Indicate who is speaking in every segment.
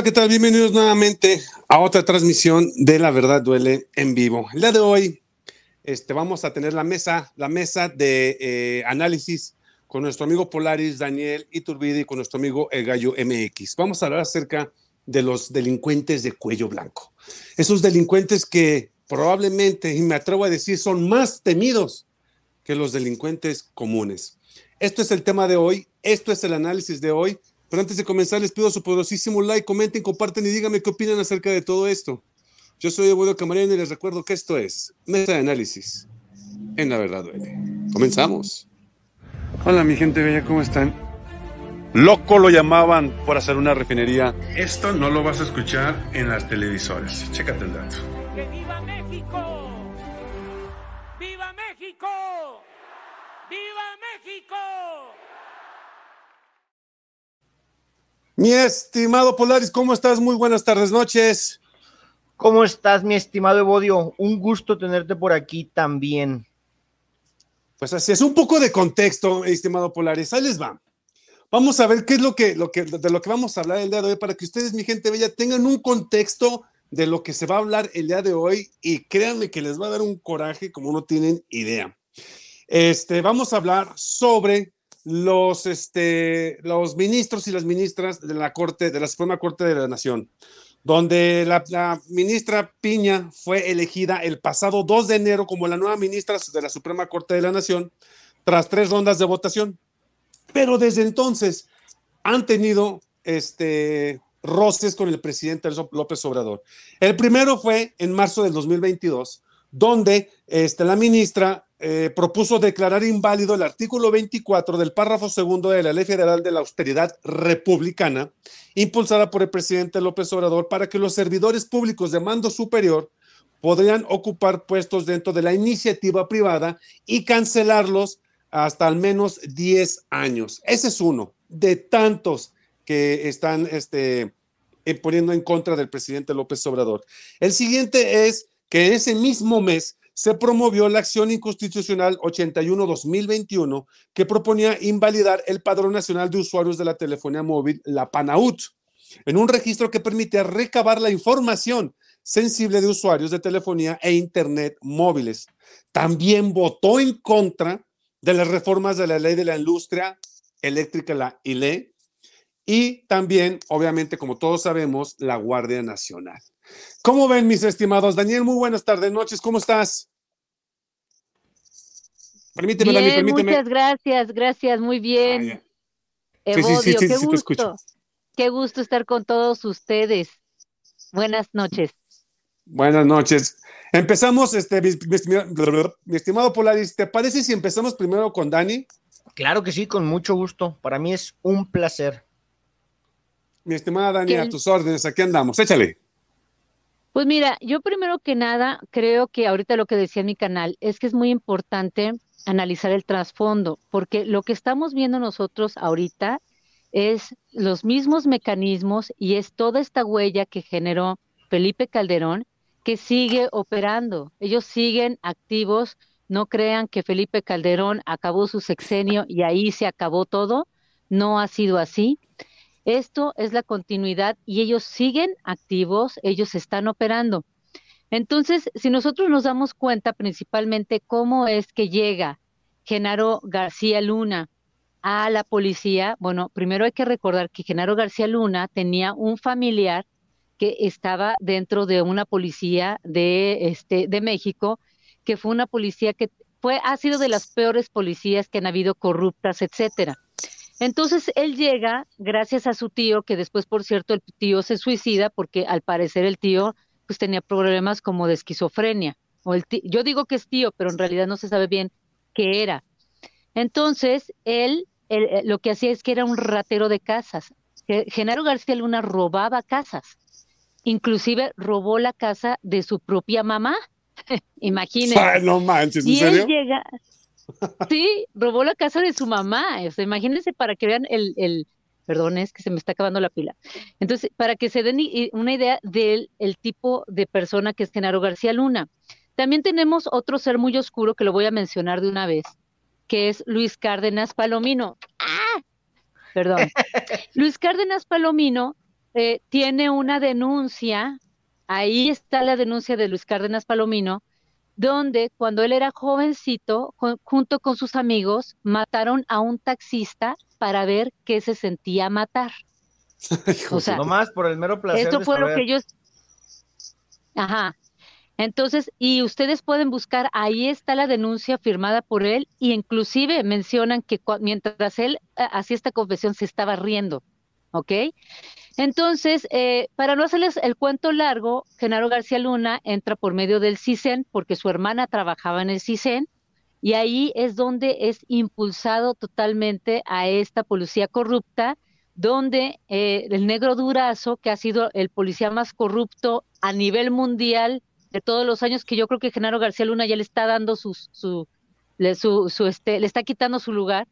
Speaker 1: Hola, ¿qué tal? Bienvenidos nuevamente a otra transmisión de La Verdad Duele en vivo. El día de hoy este, vamos a tener la mesa, la mesa de eh, análisis con nuestro amigo Polaris, Daniel Iturbide y con nuestro amigo El Gallo MX. Vamos a hablar acerca de los delincuentes de cuello blanco. Esos delincuentes que probablemente, y me atrevo a decir, son más temidos que los delincuentes comunes. Esto es el tema de hoy, esto es el análisis de hoy pero antes de comenzar, les pido su poderosísimo like, comenten, comparten y díganme qué opinan acerca de todo esto. Yo soy Eduardo Camarena y les recuerdo que esto es Mesa de Análisis. En la verdad duele. Comenzamos. Hola, mi gente bella, ¿cómo están? Loco lo llamaban por hacer una refinería. Esto no lo vas a escuchar en las televisoras. Chécate el dato.
Speaker 2: ¡Que viva México! ¡Viva México! ¡Viva México!
Speaker 1: Mi estimado Polaris, ¿cómo estás? Muy buenas tardes, noches.
Speaker 3: ¿Cómo estás, mi estimado Evodio? Un gusto tenerte por aquí también.
Speaker 1: Pues así es, un poco de contexto, estimado Polaris. Ahí les va. Vamos a ver qué es lo que, lo que, de lo que vamos a hablar el día de hoy para que ustedes, mi gente bella, tengan un contexto de lo que se va a hablar el día de hoy y créanme que les va a dar un coraje como no tienen idea. Este, vamos a hablar sobre los, este, los ministros y las ministras de la Corte, de la Suprema Corte de la Nación, donde la, ministra Piña fue elegida el pasado 2 de enero como la nueva ministra de la Suprema Corte de la Nación, tras tres rondas de votación. Pero desde entonces han tenido este, roces con el presidente López Obrador. El primero fue en marzo del 2022, donde este, la ministra eh, propuso declarar inválido el artículo 24 del párrafo segundo de la Ley Federal de la Austeridad Republicana, impulsada por el presidente López Obrador, para que los servidores públicos de mando superior podrían ocupar puestos dentro de la iniciativa privada y cancelarlos hasta al menos 10 años. Ese es uno de tantos que están este, poniendo en contra del presidente López Obrador. El siguiente es que ese mismo mes se promovió la acción inconstitucional 81-2021 que proponía invalidar el Padrón Nacional de Usuarios de la Telefonía Móvil, la PANAUT, en un registro que permitía recabar la información sensible de usuarios de telefonía e Internet móviles. También votó en contra de las reformas de la ley de la industria eléctrica, la ILE, y también, obviamente, como todos sabemos, la Guardia Nacional. ¿Cómo ven, mis estimados? Daniel, muy buenas tardes, noches, ¿cómo estás?
Speaker 4: Permíteme, bien, permíteme. Muchas gracias, gracias, muy bien.
Speaker 1: Ah, sí, sí, sí, qué gusto.
Speaker 4: Qué gusto estar con todos ustedes. Buenas noches.
Speaker 1: Buenas noches. Empezamos, este, mi, mi, estimado Polaris, ¿te parece si empezamos primero con Dani?
Speaker 3: Claro que sí, con mucho gusto. Para mí es un placer.
Speaker 1: Mi estimada Dani, a tus órdenes, aquí andamos. Échale.
Speaker 4: Pues mira, yo primero que nada creo que ahorita lo que decía en mi canal es que es muy importante analizar el trasfondo, porque lo que estamos viendo nosotros ahorita es los mismos mecanismos y es toda esta huella que generó Felipe Calderón que sigue operando. Ellos siguen activos. No crean que Felipe Calderón acabó su sexenio y ahí se acabó todo. No ha sido así. Esto es la continuidad y ellos siguen activos, ellos están operando. Entonces, si nosotros nos damos cuenta principalmente cómo es que llega Genaro García Luna a la policía, bueno, primero hay que recordar que Genaro García Luna tenía un familiar que estaba dentro de una policía de este de México, que fue una policía que fue ha sido de las peores policías que han habido corruptas, etcétera. Entonces él llega gracias a su tío, que después, por cierto, el tío se suicida porque al parecer el tío pues tenía problemas como de esquizofrenia. O el yo digo que es tío, pero en realidad no se sabe bien qué era. Entonces, él, eh, lo que hacía es que era un ratero de casas. Genaro García Luna robaba casas. Inclusive robó la casa de su propia mamá. Imagínense.
Speaker 1: no manches, ¿en
Speaker 4: y él llega, sí, robó la casa de su mamá. O sea, imagínense para que vean el, el, Perdón, es que se me está acabando la pila. Entonces, para que se den una idea del el tipo de persona que es Genaro García Luna. También tenemos otro ser muy oscuro que lo voy a mencionar de una vez, que es Luis Cárdenas Palomino. ¡Ah! Perdón. Luis Cárdenas Palomino eh, tiene una denuncia, ahí está la denuncia de Luis Cárdenas Palomino, donde cuando él era jovencito, junto con sus amigos, mataron a un taxista para ver qué se sentía matar.
Speaker 3: o sea, nomás por el mero placer.
Speaker 4: Esto fue lo que ellos. Ajá. Entonces, y ustedes pueden buscar, ahí está la denuncia firmada por él, y inclusive mencionan que mientras él eh, hacía esta confesión se estaba riendo, ¿ok? Entonces, eh, para no hacerles el cuento largo, Genaro García Luna entra por medio del CISEN porque su hermana trabajaba en el CISEN y ahí es donde es impulsado totalmente a esta policía corrupta, donde eh, el negro Durazo, que ha sido el policía más corrupto a nivel mundial de todos los años, que yo creo que Genaro García Luna ya le está dando su, su, su este, le está quitando su lugar,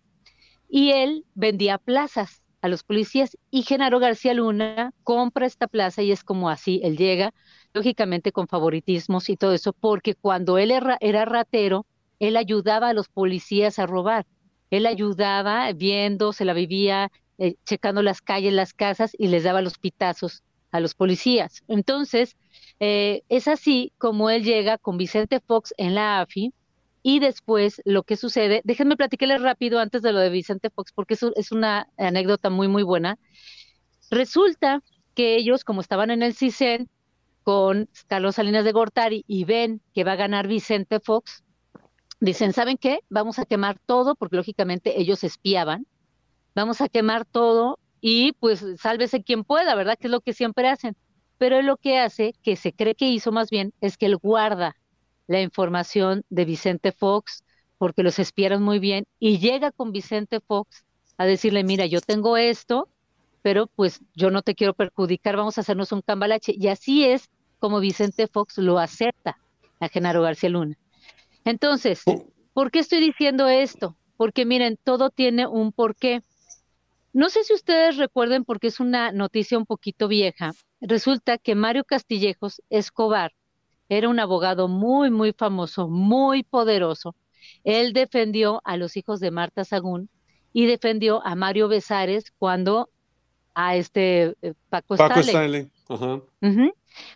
Speaker 4: y él vendía plazas a los policías y Genaro García Luna compra esta plaza y es como así, él llega, lógicamente con favoritismos y todo eso, porque cuando él era, ratero, él ayudaba a los policías a robar, él ayudaba viendo, se la vivía eh, checando las calles, las casas y les daba los pitazos a los policías. Entonces, eh, es así como él llega con Vicente Fox en la AFI y después lo que sucede, déjenme platicarles rápido antes de lo de Vicente Fox, porque eso es una anécdota muy, muy buena. Resulta que ellos, como estaban en el CISEN con Carlos Salinas de Gortari y ven que va a ganar Vicente Fox, dicen, ¿saben qué? Vamos a quemar todo, porque lógicamente ellos espiaban, vamos a quemar todo y pues sálvese quien pueda, ¿verdad? Que es lo que siempre hacen. Pero lo que hace, que se cree que hizo más bien, es que él guarda la información de Vicente Fox, porque los espiaron muy bien, y llega con Vicente Fox a decirle, mira, yo tengo esto, pero pues yo no te quiero perjudicar, vamos a hacernos un cambalache. Y así es como Vicente Fox lo acepta a Genaro García Luna. Entonces, oh. ¿por qué estoy diciendo esto? Porque miren, todo tiene un porqué. No sé si ustedes recuerden, porque es una noticia un poquito vieja, resulta que Mario Castillejos Escobar era un abogado muy, muy famoso, muy poderoso. Él defendió a los hijos de Marta Sagún y defendió a Mario Besares cuando a este eh, Paco, Paco Stanley.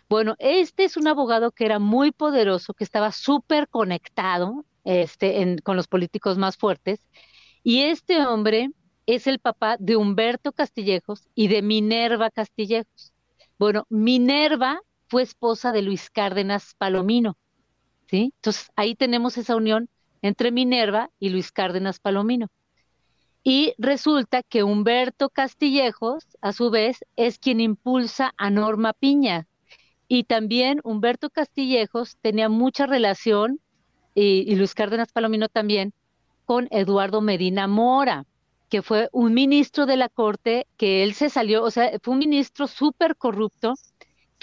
Speaker 4: Bueno, este es un abogado que era muy poderoso, que estaba súper conectado este, con los políticos más fuertes. Y este hombre es el papá de Humberto Castillejos y de Minerva Castillejos. Bueno, Minerva fue esposa de Luis Cárdenas Palomino, ¿sí? Entonces ahí tenemos esa unión entre Minerva y Luis Cárdenas Palomino. Y resulta que Humberto Castillejos, a su vez, es quien impulsa a Norma Piña. Y también Humberto Castillejos tenía mucha relación, y, y Luis Cárdenas Palomino también, con Eduardo Medina Mora, que fue un ministro de la corte, que él se salió, o sea, fue un ministro súper corrupto,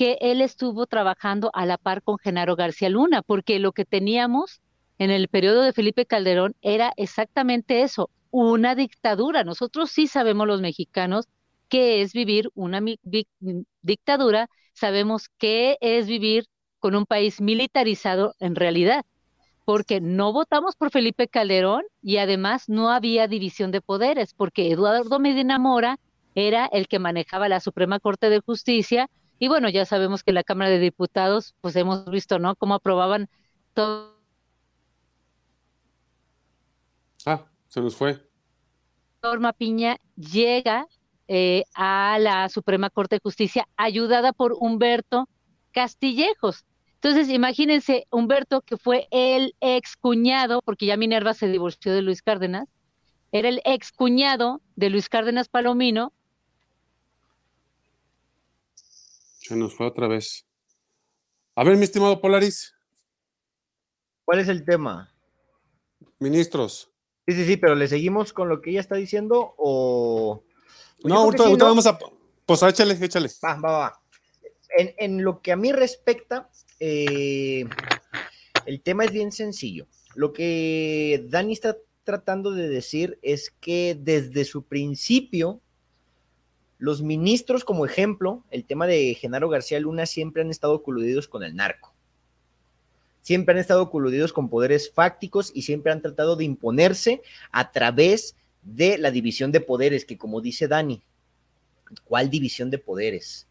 Speaker 4: que él estuvo trabajando a la par con Genaro García Luna, porque lo que teníamos en el periodo de Felipe Calderón era exactamente eso, una dictadura. Nosotros sí sabemos los mexicanos qué es vivir una dictadura, sabemos qué es vivir con un país militarizado en realidad, porque no votamos por Felipe Calderón y además no había división de poderes, porque Eduardo Medina Mora era el que manejaba la Suprema Corte de Justicia y bueno, ya sabemos que la Cámara de Diputados, pues hemos visto, ¿no? Cómo aprobaban todo.
Speaker 1: Ah, se nos fue.
Speaker 4: Norma Piña llega eh, a la Suprema Corte de Justicia ayudada por Humberto Castillejos. Entonces, imagínense, Humberto, que fue el ex cuñado, porque ya Minerva se divorció de Luis Cárdenas, era el ex cuñado de Luis Cárdenas Palomino,
Speaker 1: Se nos fue otra vez. A ver, mi estimado Polaris.
Speaker 3: ¿Cuál es el tema?
Speaker 1: Ministros.
Speaker 3: Sí, sí, sí, pero ¿le seguimos con lo que ella está diciendo o...?
Speaker 1: no, ahorita, vamos a... Pues échale, échale.
Speaker 3: Va, va, va. En, lo que a mí respecta, eh, el tema es bien sencillo. Lo que Dani está tratando de decir es que desde su principio los ministros, como ejemplo, el tema de Genaro García Luna, siempre han estado coludidos con el narco. Siempre han estado coludidos con poderes fácticos y siempre han tratado de imponerse a través de la división de poderes, que como dice Dani, ¿Cuál división de poderes?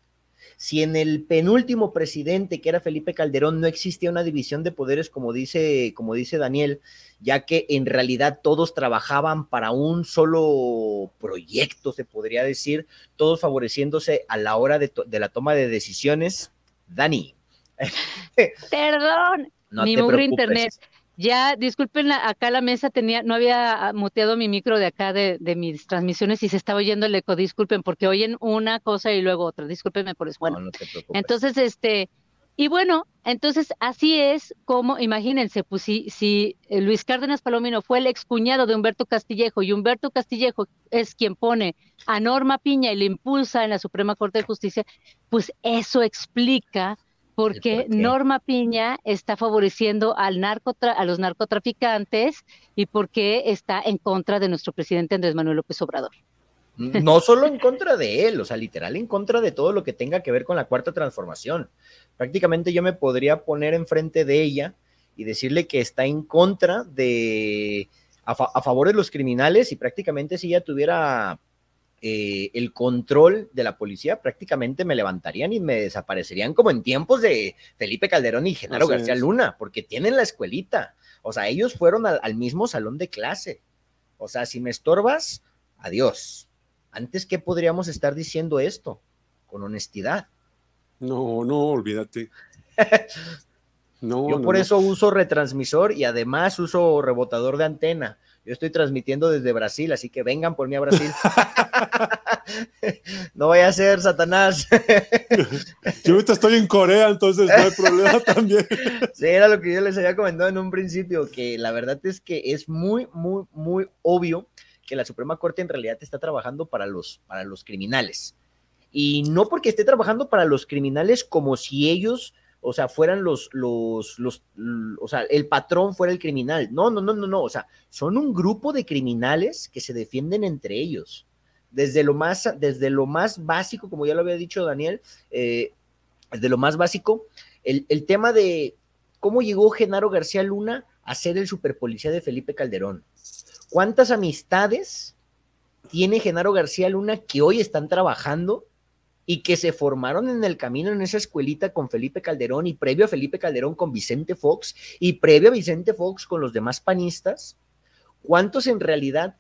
Speaker 3: Si en el penúltimo presidente, que era Felipe Calderón, no existía una división de poderes, como dice, como dice Daniel, ya que en realidad todos trabajaban para un solo proyecto, se podría decir, todos favoreciéndose a la hora de, de la toma de decisiones. Dani.
Speaker 4: Perdón, no mugre internet. Ya, disculpen, acá la mesa tenía, no había muteado mi micro de acá de, de, mis transmisiones y se estaba oyendo el eco. Disculpen, porque oyen una cosa y luego otra. Discúlpenme por eso. Bueno, entonces, este, y bueno, entonces así es como, imagínense, pues si, si eh, Luis Cárdenas Palomino fue el excuñado de Humberto Castillejo y Humberto Castillejo es quien pone a Norma Piña y le impulsa en la Suprema Corte de Justicia, pues eso explica porque Norma Piña está favoreciendo al a los narcotraficantes y porque está en contra de nuestro presidente Andrés Manuel López Obrador.
Speaker 3: No solo en contra de él, o sea, literal en contra de todo lo que tenga que ver con la cuarta transformación. Prácticamente yo me podría poner enfrente de ella y decirle que está en contra de, a, a favor de los criminales y prácticamente si ella tuviera eh, el control de la policía, prácticamente me levantarían y me desaparecerían como en tiempos de Felipe Calderón y Genaro García Luna, porque tienen la escuelita. O sea, ellos fueron al, mismo salón de clase. O sea, si me estorbas, adiós. Antes, ¿qué podríamos estar diciendo esto? Con honestidad.
Speaker 1: No, no, olvídate.
Speaker 3: No, Yo por eso uso retransmisor y además uso rebotador de antena yo estoy transmitiendo desde Brasil, así que vengan por mí a Brasil. no vaya a ser Satanás.
Speaker 1: yo ahorita estoy en Corea, entonces no hay problema también.
Speaker 3: sí, era lo que yo les había comentado en un principio, que la verdad es que es muy, muy, muy obvio que la Suprema Corte en realidad está trabajando para los, para los criminales. Y no porque esté trabajando para los criminales como si ellos o sea, fueran los, los, los, o sea, el patrón fuera el criminal. No, no, no, no, no, o sea, son un grupo de criminales que se defienden entre ellos. Desde lo más, desde lo más básico, como ya lo había dicho Daniel, eh, desde lo más básico, el, el tema de cómo llegó Genaro García Luna a ser el superpolicía de Felipe Calderón. ¿Cuántas amistades tiene Genaro García Luna que hoy están trabajando y que se formaron en el camino en esa escuelita con Felipe Calderón y previo a Felipe Calderón con Vicente Fox y previo a Vicente Fox con los demás panistas, ¿cuántos en realidad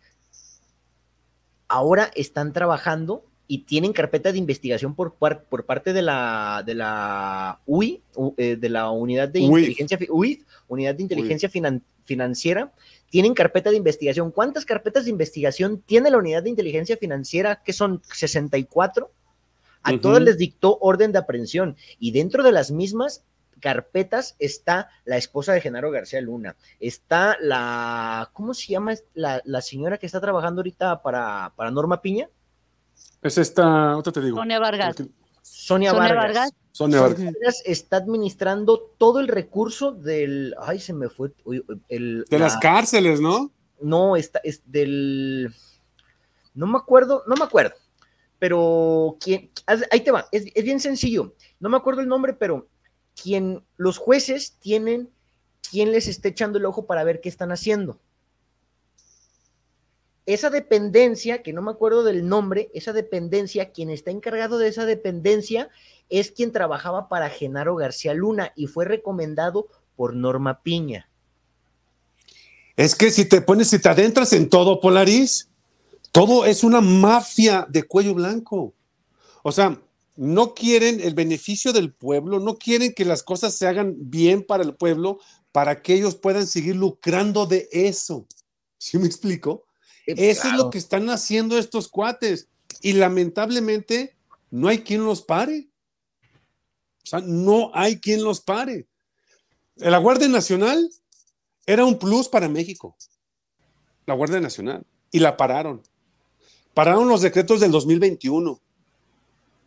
Speaker 3: ahora están trabajando y tienen carpeta de investigación por, por parte de la, de la UI, eh, de la Unidad de Inteligencia, Unidad de Inteligencia Financiera, tienen carpeta de investigación. ¿Cuántas carpetas de investigación tiene la Unidad de Inteligencia Financiera? Que son 64 a todos les dictó orden de aprehensión y dentro de las mismas carpetas está la esposa de Genaro García Luna, está la, ¿cómo se llama la, señora que está trabajando ahorita para, para Norma Piña?
Speaker 1: Es esta, otra te digo.
Speaker 4: Sonia Vargas.
Speaker 3: Sonia, Vargas. Sonia Vargas. está administrando todo el recurso del, ay, se me fue, el,
Speaker 1: de las cárceles, ¿no?
Speaker 3: No, está, es del, no me acuerdo, no me acuerdo, pero quien, ahí te va, es, bien sencillo, no me acuerdo el nombre, pero quien, los jueces tienen quien les está echando el ojo para ver qué están haciendo. Esa dependencia, que no me acuerdo del nombre, esa dependencia, quien está encargado de esa dependencia es quien trabajaba para Genaro García Luna y fue recomendado por Norma Piña.
Speaker 1: Es que si te pones, si te adentras en todo, Polaris, todo es una mafia de cuello blanco. O sea, no quieren el beneficio del pueblo, no quieren que las cosas se hagan bien para el pueblo, para que ellos puedan seguir lucrando de eso. ¿Sí me explico? Eso es lo que están haciendo estos cuates. Y lamentablemente no hay quien los pare. O sea, no hay quien los pare. La Guardia Nacional era un plus para México. La Guardia Nacional. Y la pararon. Pararon los decretos del 2021.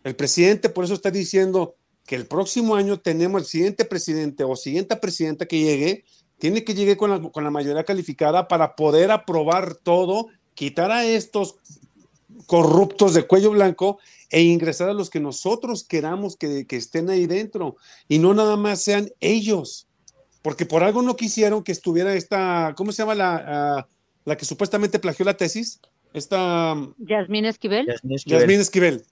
Speaker 1: El presidente por eso está diciendo que el próximo año tenemos el siguiente presidente o siguiente presidenta que llegue, tiene que llegar con la, con la mayoría calificada para poder aprobar todo, quitar a estos corruptos de cuello blanco e ingresar a los que nosotros queramos que, estén ahí dentro y no nada más sean ellos, porque por algo no quisieron que estuviera esta, ¿cómo se llama la, ah, la que supuestamente plagió la tesis? Esta.
Speaker 4: Yasmín Esquivel.
Speaker 1: Yasmín Esquivel.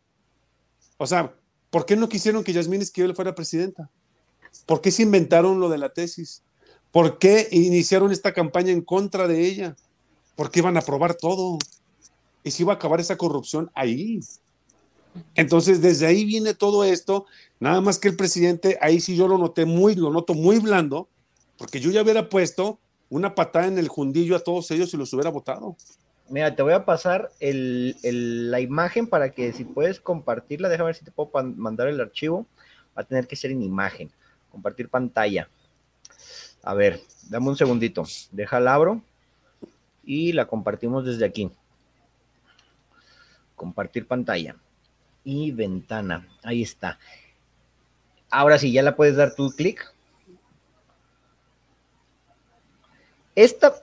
Speaker 1: O sea, ¿por qué no quisieron que Yasmín Esquivel fuera presidenta? ¿Por qué se inventaron lo de la tesis? ¿Por qué iniciaron esta campaña en contra de ella? ¿Por qué iban a probar todo? Y se iba a acabar esa corrupción ahí. Entonces, desde ahí viene todo esto. Nada más que el presidente, ahí sí yo lo noté muy, lo noto muy blando, porque yo ya hubiera puesto una patada en el jundillo a todos ellos y los hubiera votado.
Speaker 3: Mira, te voy a pasar la imagen para que si puedes compartirla, déjame ver si te puedo mandar el archivo. Va a tener que ser en imagen. Compartir pantalla. A ver, dame un segundito. Déjala abro y la compartimos desde aquí. Compartir pantalla y ventana. Ahí está. Ahora sí, ya la puedes dar tu clic. Esta,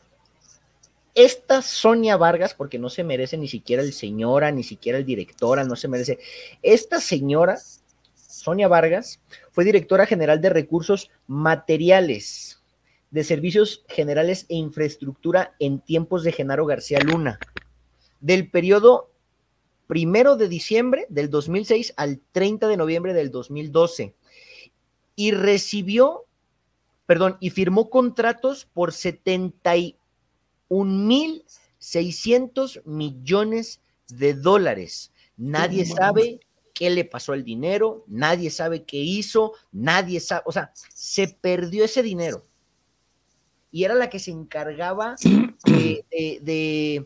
Speaker 3: esta Sonia Vargas, porque no se merece ni siquiera el señora, ni siquiera el directora, no se merece. Esta señora, Sonia Vargas, fue directora general de recursos materiales de servicios generales e infraestructura en tiempos de Genaro García Luna, del periodo primero de diciembre del 2006 al 30 de noviembre del 2012 y recibió, perdón, y firmó contratos por 71.600 millones de dólares. Nadie sabe qué le pasó al dinero, nadie sabe qué hizo, nadie sabe, o sea, se perdió ese dinero. Y era la que se encargaba de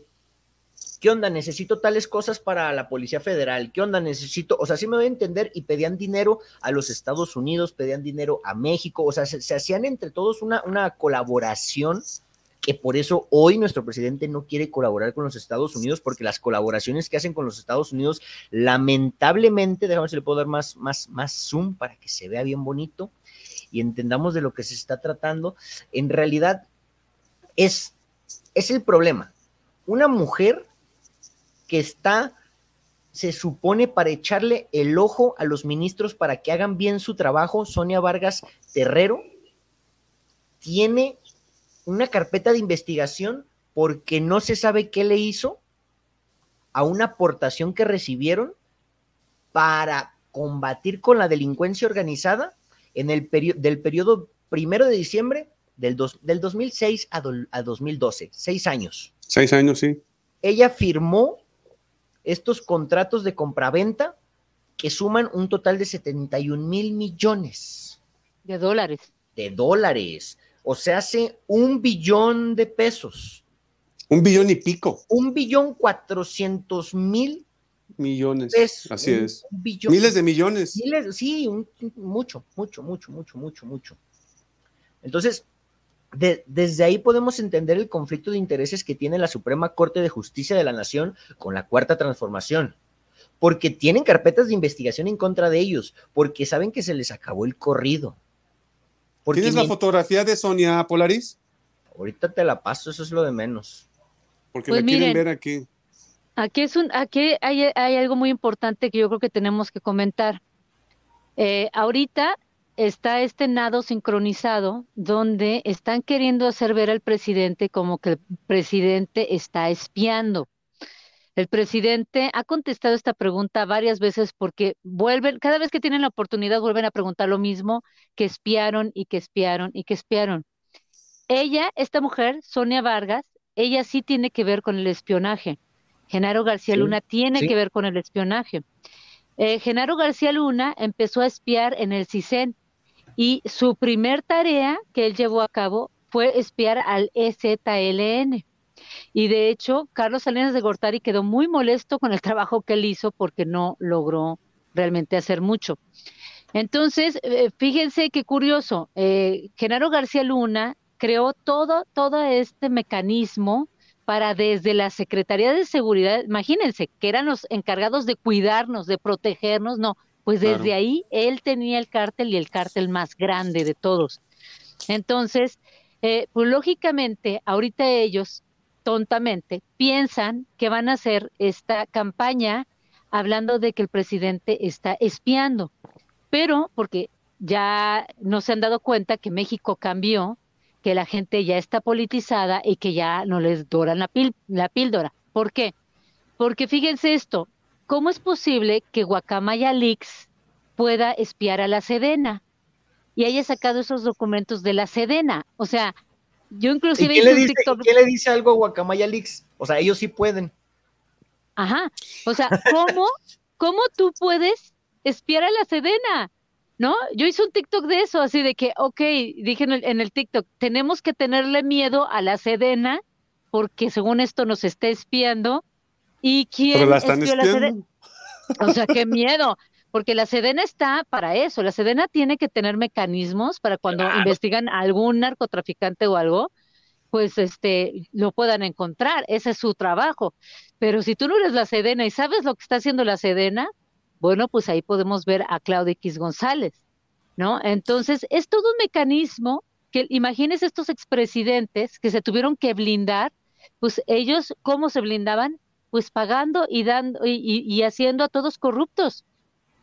Speaker 3: ¿Qué onda? Necesito tales cosas para la Policía Federal. ¿Qué onda? Necesito, o sea, sí me voy a entender y pedían dinero a los Estados Unidos, pedían dinero a México, o sea, se, hacían entre todos una, una colaboración que por eso hoy nuestro presidente no quiere colaborar con los Estados Unidos, porque las colaboraciones que hacen con los Estados Unidos, lamentablemente, déjame si le puedo dar más, más, más zoom para que se vea bien bonito y entendamos de lo que se está tratando, en realidad es, es el problema. Una mujer que está, se supone, para echarle el ojo a los ministros para que hagan bien su trabajo, Sonia Vargas Terrero, tiene una carpeta de investigación porque no se sabe qué le hizo a una aportación que recibieron para combatir con la delincuencia organizada en el del periodo primero de diciembre del, del 2006 a, a 2012, seis años.
Speaker 1: Seis años, sí.
Speaker 3: Ella firmó estos contratos de compraventa que suman un total de 71 mil millones.
Speaker 4: De dólares.
Speaker 3: De dólares. O sea, hace un billón de pesos.
Speaker 1: Un billón y pico.
Speaker 3: Un billón cuatrocientos mil
Speaker 1: millones. Así es. Miles de millones.
Speaker 3: Miles, sí, mucho, mucho, mucho, mucho, mucho, mucho. Entonces, desde ahí podemos entender el conflicto de intereses que tiene la Suprema Corte de Justicia de la Nación con la Cuarta Transformación, porque tienen carpetas de investigación en contra de ellos, porque saben que se les acabó el corrido.
Speaker 1: ¿Tienes la fotografía de Sonia Polaris?
Speaker 3: Ahorita te la paso, eso es lo de menos.
Speaker 1: Porque pues la quieren ver aquí.
Speaker 4: Aquí, es un, aquí hay, algo muy importante que yo creo que tenemos que comentar. Eh, ahorita está este nado sincronizado donde están queriendo hacer ver al presidente como que el presidente está espiando. El presidente ha contestado esta pregunta varias veces porque vuelven, cada vez que tienen la oportunidad, vuelven a preguntar lo mismo, que espiaron y que espiaron y que espiaron. Ella, esta mujer, Sonia Vargas, ella sí tiene que ver con el espionaje. Genaro García Luna tiene que ver con el espionaje. Eh, Genaro García Luna empezó a espiar en el CISEN, y su primer tarea que él llevó a cabo fue espiar al EZLN. Y de hecho, Carlos Salinas de Gortari quedó muy molesto con el trabajo que él hizo porque no logró realmente hacer mucho. Entonces, eh, fíjense qué curioso, eh, Genaro García Luna creó todo, todo este mecanismo para desde la Secretaría de Seguridad, imagínense, que eran los encargados de cuidarnos, de protegernos, no, pues desde ahí él tenía el cártel y el cártel más grande de todos. Entonces, eh, pues lógicamente, ahorita ellos, tontamente, piensan que van a hacer esta campaña hablando de que el presidente está espiando, pero porque ya no se han dado cuenta que México cambió, que la gente ya está politizada y que ya no les doran la, la píldora. ¿Por qué? Porque fíjense esto, ¿cómo es posible que Guacamaya Leaks pueda espiar a la Sedena y haya sacado esos documentos de la Sedena? O sea, yo inclusive
Speaker 3: quién, le dice, ¿quién le dice algo a Guacamaya Leaks? O sea, ellos sí pueden.
Speaker 4: Ajá. O sea, ¿cómo, cómo tú puedes espiar a la Sedena? ¿No? Yo hice un TikTok de eso, así de que, ok, dije en el, en el TikTok, tenemos que tenerle miedo a la Sedena porque según esto nos está espiando. ¿Y quién
Speaker 1: Pero la están espiando.
Speaker 4: O sea, qué miedo porque la Sedena está para eso, la Sedena tiene que tener mecanismos para cuando investigan a algún narcotraficante o algo, pues este lo puedan encontrar, ese es su trabajo. Pero si tú no eres la Sedena y sabes lo que está haciendo la Sedena, bueno, pues ahí podemos ver a Claudia X González, ¿no? Entonces, es todo un mecanismo que imagínense estos expresidentes que se tuvieron que blindar, pues ellos, ¿cómo se blindaban? Pues pagando y dando y, y haciendo a todos corruptos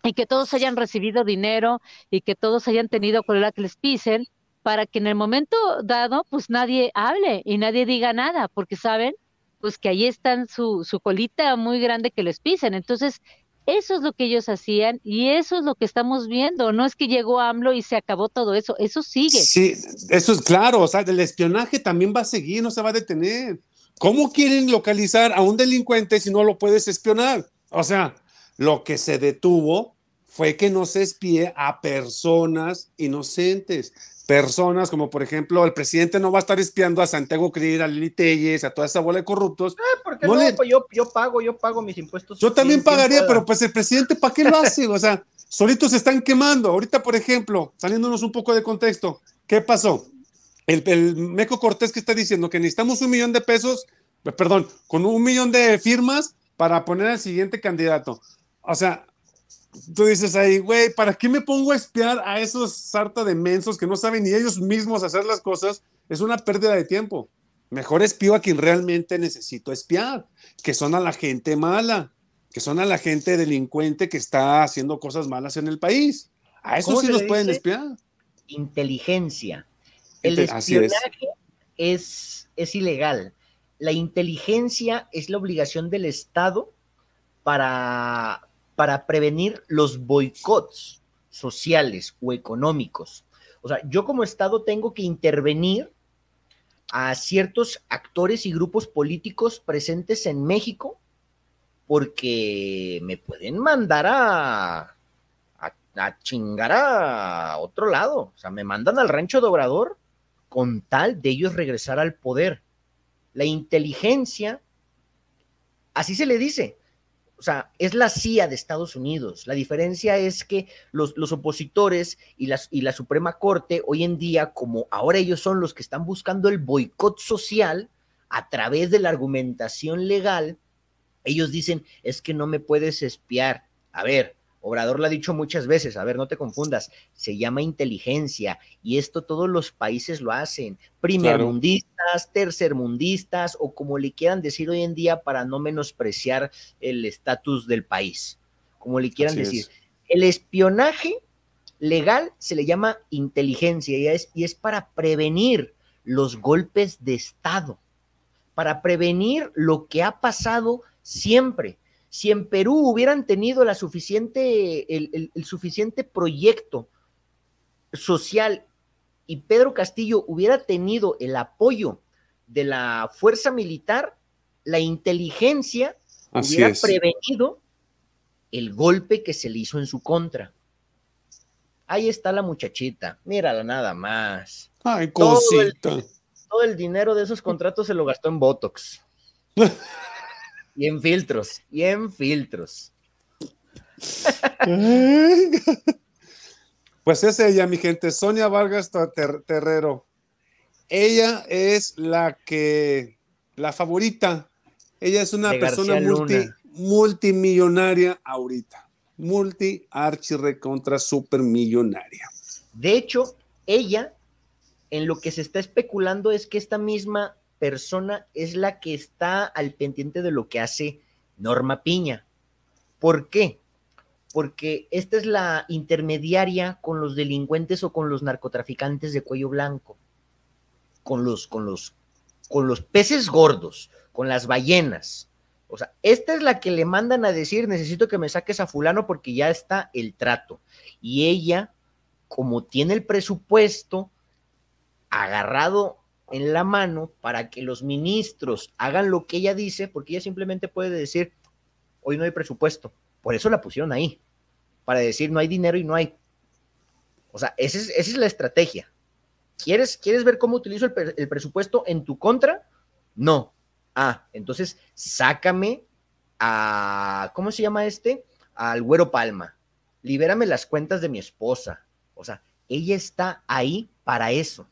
Speaker 4: y que todos hayan recibido dinero y que todos hayan tenido la que les pisen para que en el momento dado pues nadie hable y nadie diga nada porque saben pues que ahí están su, su colita muy grande que les pisen. Entonces, eso es lo que ellos hacían y eso es lo que estamos viendo. No es que llegó AMLO y se acabó todo eso, eso sigue.
Speaker 1: Sí, eso es claro, o sea, el espionaje también va a seguir, no se va a detener. ¿Cómo quieren localizar a un delincuente si no lo puedes espionar? O sea, lo que se detuvo fue que no se espíe a personas inocentes. Personas como, por ejemplo, el presidente no va a estar espiando a Santiago Krill, a Lili Telles, a toda esa bola de corruptos.
Speaker 3: Ah, porque no, pues yo, yo pago, yo pago mis impuestos.
Speaker 1: Yo también pagaría, pero pues el presidente, ¿para qué lo hace? O sea, solitos se están quemando. Ahorita, por ejemplo, saliéndonos un poco de contexto, ¿qué pasó? El, el Meco Cortés que está diciendo que necesitamos un millón de pesos, perdón, con un millón de firmas para poner al siguiente candidato. O sea, tú dices ahí, güey, ¿para qué me pongo a espiar a esos sarta de mensos que no saben ni ellos mismos hacer las cosas? Es una pérdida de tiempo. Mejor espío a quien realmente necesito espiar, que son a la gente mala, que son a la gente delincuente que está haciendo cosas malas en el país. A eso sí los pueden espiar.
Speaker 3: Inteligencia. El espionaje es. es ilegal. La inteligencia es la obligación del Estado para, para prevenir los boicots sociales o económicos. O sea, yo como Estado tengo que intervenir a ciertos actores y grupos políticos presentes en México porque me pueden mandar a, a, chingar a otro lado. O sea, me mandan al rancho de Obrador con tal de ellos regresar al poder. La inteligencia, así se le dice, o sea, es la CIA de Estados Unidos. La diferencia es que los, los opositores y, y la Suprema Corte hoy en día, como ahora ellos son los que están buscando el boicot social a través de la argumentación legal, ellos dicen, es que no me puedes espiar. A ver, Obrador lo ha dicho muchas veces, a ver, no te confundas, se llama inteligencia y esto todos los países lo hacen, primermundistas, tercermundistas o como le quieran decir hoy en día para no menospreciar el estatus del país, como le quieran decir. El espionaje legal se le llama inteligencia y es, y es para prevenir los golpes de Estado, para prevenir lo que ha pasado siempre si en Perú hubieran tenido la suficiente, el, suficiente proyecto social y Pedro Castillo hubiera tenido el apoyo de la fuerza militar, la inteligencia hubiera prevenido el golpe que se le hizo en su contra. Ahí está la muchachita, mírala nada más.
Speaker 1: Ay, cosita.
Speaker 3: Todo todo el dinero de esos contratos se lo gastó en Botox. Y en filtros, y en filtros.
Speaker 1: Pues es ella, mi gente, Sonia Vargas Terrero. Ella es la que, la favorita. Ella es una persona multimillonaria ahorita. Multi archi recontra supermillonaria.
Speaker 3: De hecho, ella, en lo que se está especulando es que esta misma persona es la que está al pendiente de lo que hace Norma Piña. ¿Por qué? Porque esta es la intermediaria con los delincuentes o con los narcotraficantes de cuello blanco, con los, con los, con los peces gordos, con las ballenas. O sea, esta es la que le mandan a decir, necesito que me saques a fulano porque ya está el trato. Y ella, como tiene el presupuesto agarrado en la mano para que los ministros hagan lo que ella dice, porque ella simplemente puede decir, hoy no hay presupuesto. Por eso la pusieron ahí, para decir, no hay dinero y no hay. O sea, esa es, esa es la estrategia. ¿Quieres, ¿Quieres ver cómo utilizo el, el presupuesto en tu contra? No, Ah, entonces sácame a, ¿cómo se llama este? Al Güero Palma. Libérame las cuentas de mi esposa. O sea, ella está ahí para eso.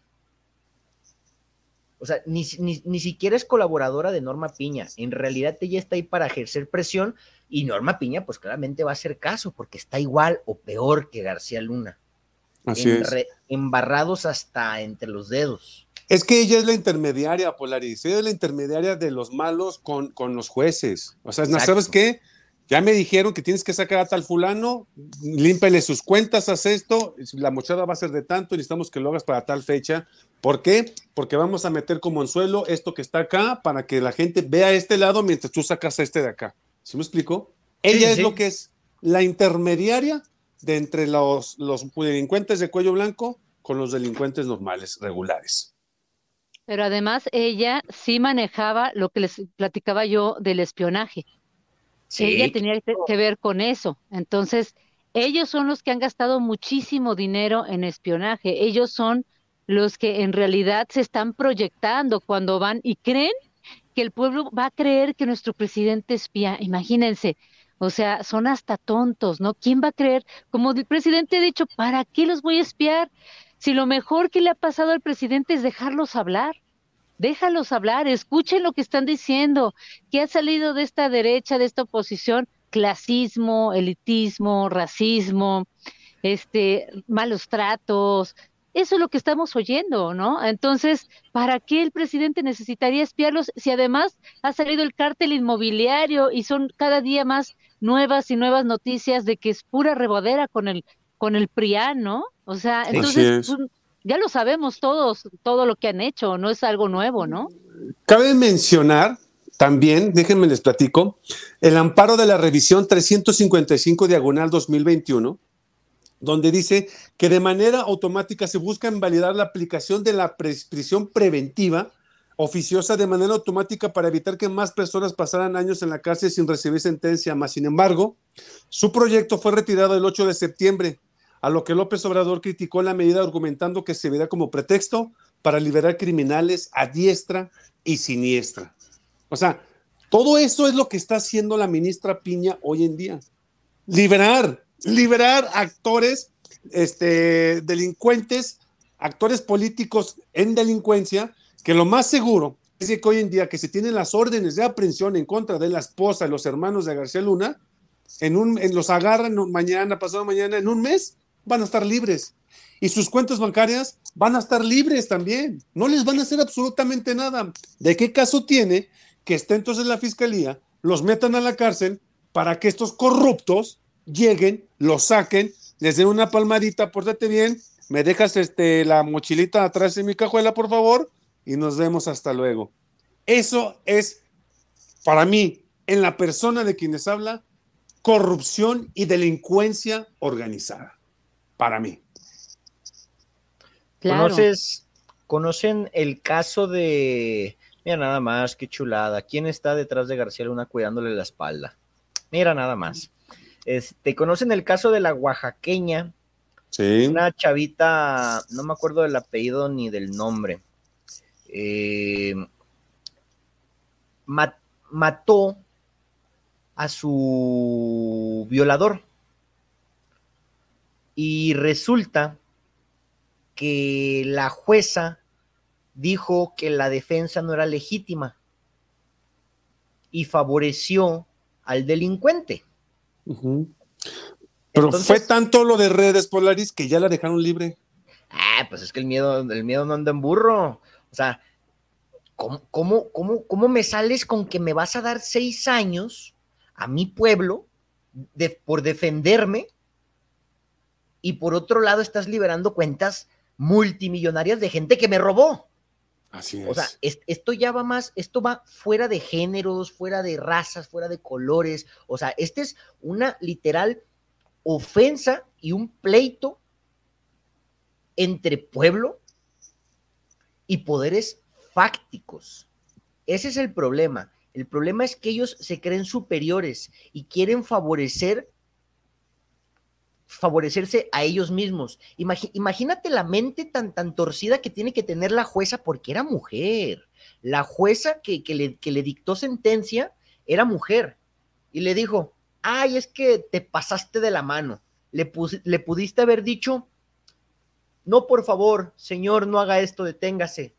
Speaker 3: O sea, ni, ni, siquiera es colaboradora de Norma Piña. En realidad ella está ahí para ejercer presión y Norma Piña pues claramente va a hacer caso porque está igual o peor que García Luna.
Speaker 1: Así es.
Speaker 3: Embarrados hasta entre los dedos.
Speaker 1: Es que ella es la intermediaria, Polaris, ella es la intermediaria de los malos con, con los jueces. O sea, ¿sabes qué? Ya me dijeron que tienes que sacar a tal fulano, límpele sus cuentas, haz esto, la mochada va a ser de tanto y necesitamos que lo hagas para tal fecha. ¿Por qué? Porque vamos a meter como anzuelo esto que está acá para que la gente vea este lado mientras tú sacas a este de acá. ¿Sí me explico? Ella es lo que es la intermediaria de entre los, los delincuentes de cuello blanco con los delincuentes normales, regulares.
Speaker 4: Pero además ella sí manejaba lo que les platicaba yo del espionaje. Ella tenía que ver con eso. Entonces, ellos son los que han gastado muchísimo dinero en espionaje. Ellos son los que en realidad se están proyectando cuando van y creen que el pueblo va a creer que nuestro presidente espía. Imagínense, o sea, son hasta tontos, ¿no? ¿Quién va a creer? Como el presidente ha dicho, ¿para qué los voy a espiar? Si lo mejor que le ha pasado al presidente es dejarlos hablar, déjalos hablar, escuchen lo que están diciendo, que ha salido de esta derecha, de esta oposición, clasismo, elitismo, racismo, este, malos tratos, eso es lo que estamos oyendo, ¿no? Entonces, ¿para qué el presidente necesitaría espiarlos si además ha salido el cártel inmobiliario y son cada día más nuevas y nuevas noticias de que es pura rebodera con el con el PRIAN, ¿no? O sea, entonces pues, ya lo sabemos todos, todo lo que han hecho, no es algo nuevo, ¿no?
Speaker 1: Cabe mencionar también, déjenme les platico, el amparo de la revisión 355 diagonal 2021, donde dice que de manera automática se busca invalidar la aplicación de la prisión preventiva oficiosa de manera automática para evitar que más personas pasaran años en la cárcel sin recibir sentencia. Más sin embargo, su proyecto fue retirado el 8 de septiembre a lo que López Obrador criticó la medida argumentando que se vería como pretexto para liberar criminales a diestra y siniestra. O sea, todo eso es lo que está haciendo la ministra Piña hoy en día. Liberar, liberar actores, este, delincuentes, actores políticos en delincuencia, que lo más seguro es que hoy en día que se tienen las órdenes de aprehensión en contra de la esposa y los hermanos de García Luna, en un, en los agarran mañana, pasado mañana, en un mes, van a estar libres. Y sus cuentas bancarias van a estar libres también. No les van a hacer absolutamente nada. ¿De qué caso tiene que esté entonces la fiscalía, los metan a la cárcel para que estos corruptos lleguen, los saquen, les den una palmadita, pórtate bien, me dejas este, la mochilita atrás de mi cajuela, por favor, y nos vemos hasta luego. Eso es, para mí, en la persona de quienes habla, corrupción y delincuencia organizada para mí.
Speaker 3: ¿Conoces, ¿Conocen el caso de... Mira nada más, qué chulada. ¿Quién está detrás de García Luna cuidándole la espalda? Mira nada más. Este, ¿Conocen el caso de la oaxaqueña?
Speaker 1: Sí.
Speaker 3: Una chavita, no me acuerdo del apellido ni del nombre. Eh, mató a su violador. Y resulta que la jueza dijo que la defensa no era legítima y favoreció al delincuente.
Speaker 1: Pero fue tanto lo de redes Polaris que ya la dejaron libre.
Speaker 3: Ah, pues es que el miedo, el miedo no anda en burro. O sea, ¿cómo, cómo, cómo, cómo me sales con que me vas a dar seis años a mi pueblo de, por defenderme y por otro lado estás liberando cuentas multimillonarias de gente que me robó.
Speaker 1: Así es.
Speaker 3: O sea, es- esto ya va más, esto va fuera de géneros, fuera de razas, fuera de colores. O sea, este es una literal ofensa y un pleito entre pueblo y poderes fácticos. Ese es el problema. El problema es que ellos se creen superiores y quieren favorecer favorecerse a ellos mismos. Imagínate la mente tan, tan torcida que tiene que tener la jueza porque era mujer. La jueza que, que le, que le dictó sentencia era mujer y le dijo, ay, es que te pasaste de la mano. Le, pus- le pudiste haber dicho, no, por favor, señor, no haga esto, deténgase.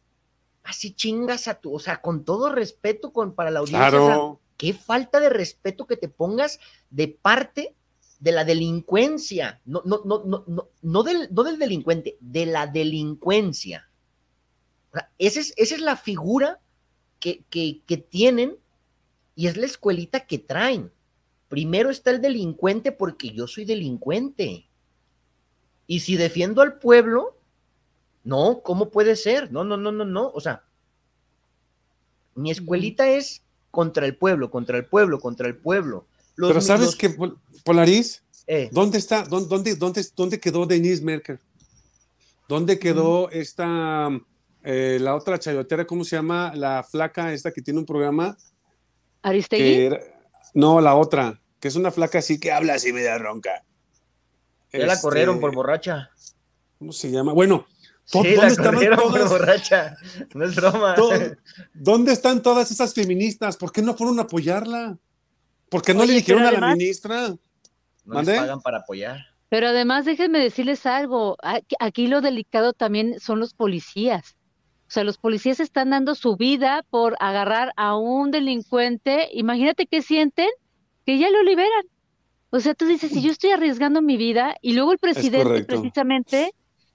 Speaker 3: Así chingas a tu, o sea, con todo respeto con, para la audiencia. o sea,
Speaker 1: Claro.
Speaker 3: qué falta de respeto que te pongas de parte de la delincuencia, no, no, no, no, no, no del, no del delincuente, de la delincuencia. O sea, esa, es, esa es la figura que, que, que tienen y es la escuelita que traen. Primero está el delincuente porque yo soy delincuente. Y si defiendo al pueblo, no, ¿cómo puede ser? No, no, no, no, no. O sea, mi escuelita es contra el pueblo, contra el pueblo, contra el pueblo. Los
Speaker 1: Pero ¿sabes qué, Pol- Polaris?
Speaker 3: eh,
Speaker 1: ¿Dónde está? ¿Dónde, dónde, dónde, dónde quedó Denise Merker? ¿Dónde quedó esta, eh, la otra chayotera, cómo se llama? La flaca esta que tiene un programa
Speaker 4: Aristegui.
Speaker 1: que era- no, la otra, que es una flaca así que habla así media ronca.
Speaker 3: ya la
Speaker 1: Este,
Speaker 3: corrieron por borracha.
Speaker 1: ¿Cómo se llama? Bueno, ¿dó-
Speaker 3: Sí,
Speaker 1: ¿dónde
Speaker 3: la
Speaker 1: estaban
Speaker 3: corrieron por
Speaker 1: todas?
Speaker 3: borracha. No es broma.
Speaker 1: ¿Dónde están todas esas feministas? ¿Por qué no fueron a apoyarla? ¿Por qué no
Speaker 4: Oye,
Speaker 1: le dijeron a la ministra?
Speaker 3: No les pagan para apoyar.
Speaker 4: Pero además, déjenme decirles algo, aquí- lo delicado también son los policías. O sea, los policías están dando su vida por agarrar a un delincuente. Imagínate qué sienten, que ya lo liberan. O sea, tú dices, si yo estoy arriesgando mi vida, y luego el presidente precisamente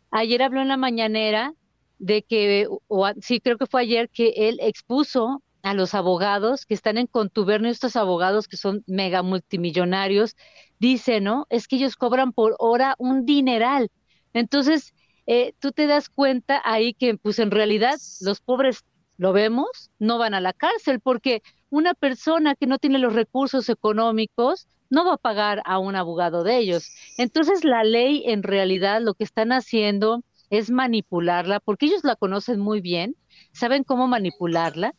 Speaker 4: ayer habló en la mañanera de que, o sí, creo que fue ayer, que él expuso a los abogados que están en contubernio, estos abogados que son mega multimillonarios, dice, ¿no? Es que ellos cobran por hora un dineral. Entonces, eh, tú te das cuenta ahí que, pues en realidad, los pobres, lo vemos, no van a la cárcel, porque una persona que no tiene los recursos económicos no va a pagar a un abogado de ellos. Entonces, la ley en realidad lo que están haciendo es manipularla, porque ellos la conocen muy bien, saben cómo manipularla,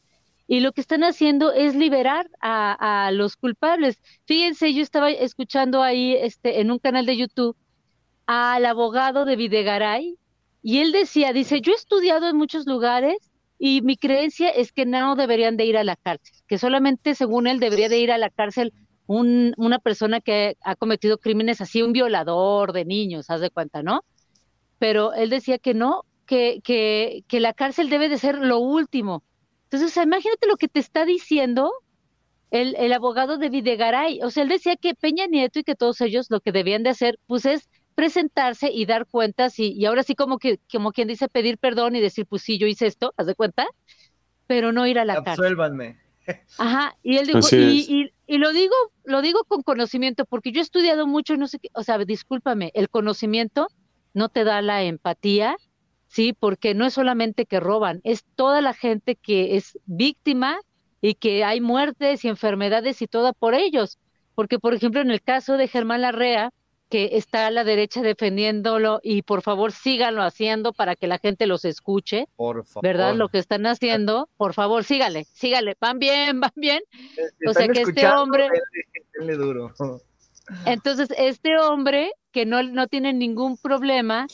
Speaker 4: y lo que están haciendo es liberar a, los culpables. Fíjense, yo estaba escuchando ahí este, en un canal de YouTube al abogado de Videgaray y él decía, dice, yo he estudiado en muchos lugares y mi creencia es que no deberían de ir a la cárcel, que solamente según él debería de ir a la cárcel un, una persona que ha cometido crímenes así, un violador de niños, haz de cuenta, ¿no? Pero él decía que no, que, que, que la cárcel debe de ser lo último. Entonces, o sea, imagínate lo que te está diciendo el, el abogado de Videgaray. O sea, él decía que Peña Nieto y que todos ellos lo que debían de hacer, pues es presentarse y dar cuentas y, y ahora sí como que, como quien dice, pedir perdón y decir, pues sí, yo hice esto, haz de cuenta, pero no ir a la cárcel.
Speaker 3: Absuélvanme.
Speaker 4: Ajá, y él dijo, y, y, y lo digo, lo digo con conocimiento, porque yo he estudiado mucho, no sé qué, o sea, discúlpame, el conocimiento no te da la empatía, sí, porque no es solamente que roban, es toda la gente que es víctima y que hay muertes y enfermedades y todo por ellos. Porque, por ejemplo, en el caso de Germán Larrea, que está a la derecha defendiéndolo, y por favor síganlo haciendo para que la gente los escuche,
Speaker 3: Por favor.
Speaker 4: ¿verdad? Lo que están haciendo, por favor, sígale, sígale, van bien, van bien.
Speaker 3: Si
Speaker 4: o sea, que este hombre-
Speaker 3: denle- denle duro.
Speaker 4: Entonces, este hombre que no, no tiene ningún problema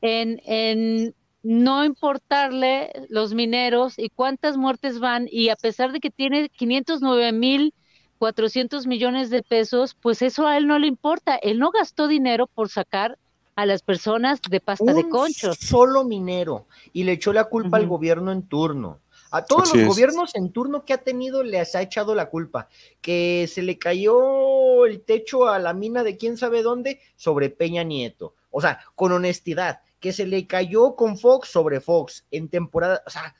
Speaker 4: en, en no importarle los mineros y cuántas muertes van, y a pesar de que tiene 509 mil 400 millones de pesos, pues eso a él no le importa. Él no gastó dinero por sacar a las personas de pasta de conchos.
Speaker 3: solo minero y le echó la culpa al gobierno en turno. A todos
Speaker 1: Así
Speaker 3: los
Speaker 1: es.
Speaker 3: gobiernos en turno que ha tenido les ha echado la culpa. Que se le cayó el techo a la mina de quién sabe dónde sobre Peña Nieto. O sea, con honestidad. Que se le cayó con Fox sobre Fox en temporada. O sea,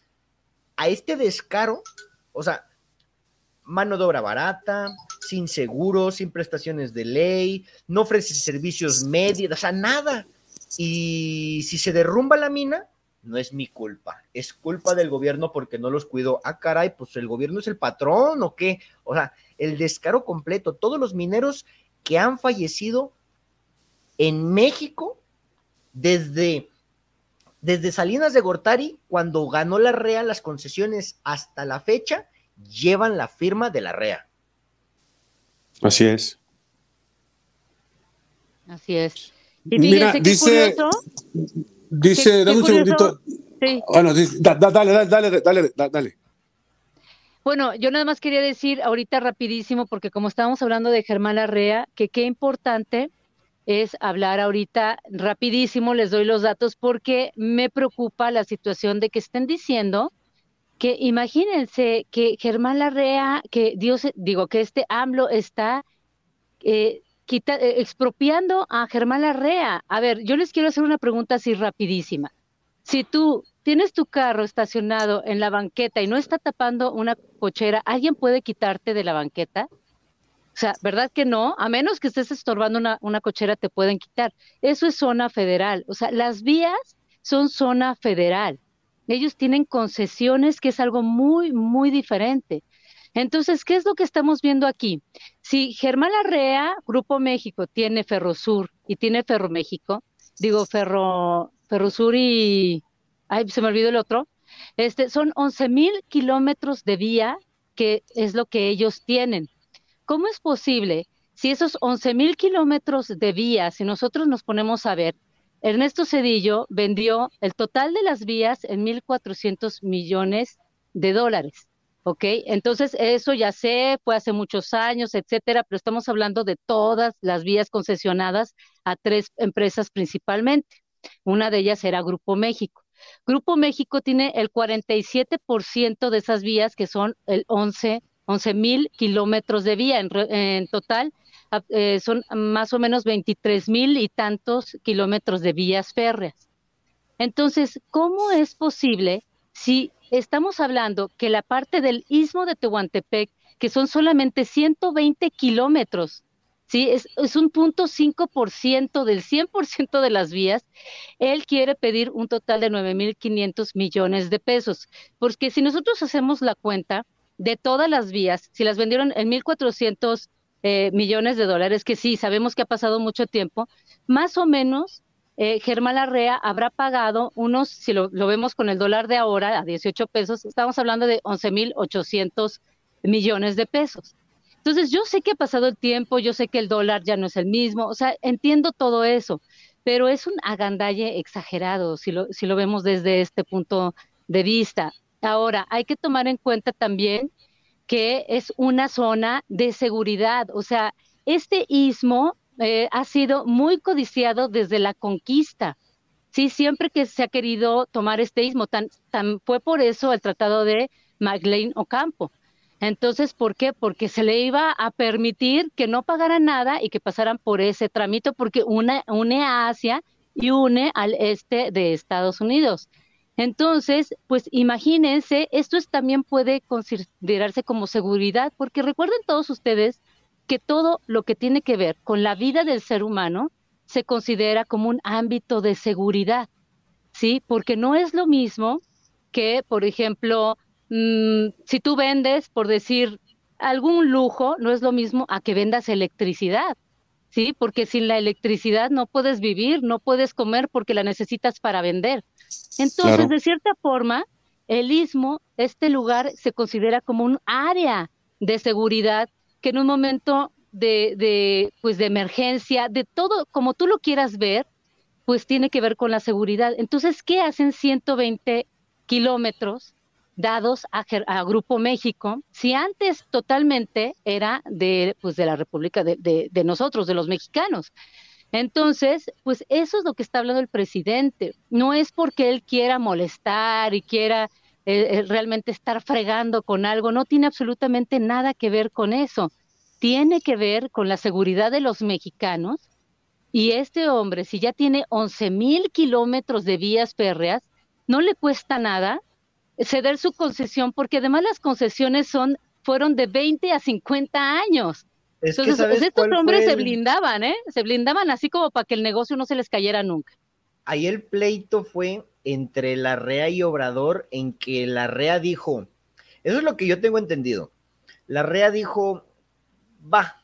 Speaker 3: a este descaro, o sea, mano de obra barata, sin seguro, sin prestaciones de ley, no ofrece servicios médicos, o sea, nada. Y si se derrumba la mina, no es mi culpa, es culpa del gobierno porque no los cuido. Ah, caray, pues el gobierno es el patrón o qué. O sea, el descaro completo, todos los mineros que han fallecido en México desde, desde Salinas de Gortari, cuando ganó la REA las concesiones hasta la fecha, llevan la firma de la REA.
Speaker 1: Así es.
Speaker 4: Así es.
Speaker 1: Y Mira, dice, dice, dame un segundito. Sí. Bueno, dale, dale, dale, dale, dale.
Speaker 4: Bueno, yo nada más quería decir ahorita rapidísimo, porque como estábamos hablando de Germán Larrea, que qué importante es hablar ahorita rapidísimo, les doy los datos, porque me preocupa la situación de que estén diciendo que imagínense que Germán Larrea, que Dios, digo, que este AMLO está eh, eh, expropiando a Germán Larrea. A ver, yo les quiero hacer una pregunta así rapidísima. Si tú tienes tu carro estacionado en la banqueta y no está tapando una cochera, ¿alguien puede quitarte de la banqueta? Sea, ¿verdad que no? A menos que estés estorbando una, una cochera, te pueden quitar. Eso es zona federal. O sea, las vías son zona federal. Ellos tienen concesiones, que es algo muy, muy diferente. Entonces, ¿qué es lo que estamos viendo aquí? Si Germán Arrea, Grupo México, tiene Ferrosur y tiene Ferroméxico, digo Ferro, Ferrosur y, ay, se me olvidó el otro, este, son 11 mil kilómetros de vía que es lo que ellos tienen. ¿Cómo es posible si esos 11 mil kilómetros de vía, si nosotros nos ponemos a ver, Ernesto Cedillo vendió el total de las vías en 1.400 millones de dólares. ¿ok? Entonces, eso ya sé, fue hace muchos años, etcétera, pero estamos hablando de todas las vías concesionadas a tres empresas principalmente. Una de ellas era Grupo México. Grupo México tiene el 47% de esas vías, que son el 11 mil kilómetros de vía. En, total, eh, son más o menos 23 mil y tantos kilómetros de vías férreas. Entonces, ¿cómo es posible si estamos hablando que la parte del istmo de Tehuantepec, que son solamente 120 kilómetros, ¿sí? Es, es un punto 5% del 100% de las vías, él quiere pedir un total de 9.500 millones de pesos, porque si nosotros hacemos la cuenta de todas las vías, si las vendieron en 1.400 eh, millones de dólares, que sí, sabemos que ha pasado mucho tiempo, más o menos eh, Germán Larrea habrá pagado unos, si lo, vemos con el dólar de ahora, a 18 pesos, estamos hablando de 11.800 millones de pesos. Entonces, yo sé que ha pasado el tiempo, yo sé que el dólar ya no es el mismo, o sea, entiendo todo eso, pero es un agandalle exagerado si lo, si lo vemos desde este punto de vista. Ahora, hay que tomar en cuenta también que es una zona de seguridad, o sea, este istmo eh, ha sido muy codiciado desde la conquista. Sí, siempre que se ha querido tomar este istmo, tan, fue por eso el tratado de Magdalene Ocampo. Entonces, ¿por qué? Porque se le iba a permitir que no pagaran nada y que pasaran por ese trámite, porque une, une a Asia y une al este de Estados Unidos. Entonces, pues imagínense, esto también puede considerarse como seguridad, porque recuerden todos ustedes que todo lo que tiene que ver con la vida del ser humano se considera como un ámbito de seguridad, ¿sí? Porque no es lo mismo que, por ejemplo, mm, si tú vendes, por decir, algún lujo, no es lo mismo a que vendas electricidad, ¿sí? Porque sin la electricidad no puedes vivir, no puedes comer porque la necesitas para vender. Entonces, de cierta forma, el istmo, este lugar, se considera como un área de seguridad que en un momento de, de, pues de emergencia, de todo, como tú lo quieras ver, pues tiene que ver con la seguridad. Entonces, ¿qué hacen 120 kilómetros dados a, Grupo México, si antes totalmente era de, pues de la República, de, de, nosotros, de los mexicanos? Entonces, pues eso es lo que está hablando el presidente. No es porque él quiera molestar y quiera eh, eh, realmente estar fregando con algo, no tiene absolutamente nada que ver con eso. Tiene que ver con la seguridad de los mexicanos. Y este hombre, si ya tiene 11 mil kilómetros de vías férreas, no le cuesta nada ceder su concesión, porque además las concesiones son, fueron de 20 a 50 años. Entonces, estos hombres se blindaban, ¿eh? Se blindaban así como para que el negocio no se les cayera nunca.
Speaker 3: ahí el pleito fue entre la REA y Obrador en que la REA dijo, eso es lo que yo tengo entendido, la REA dijo, va,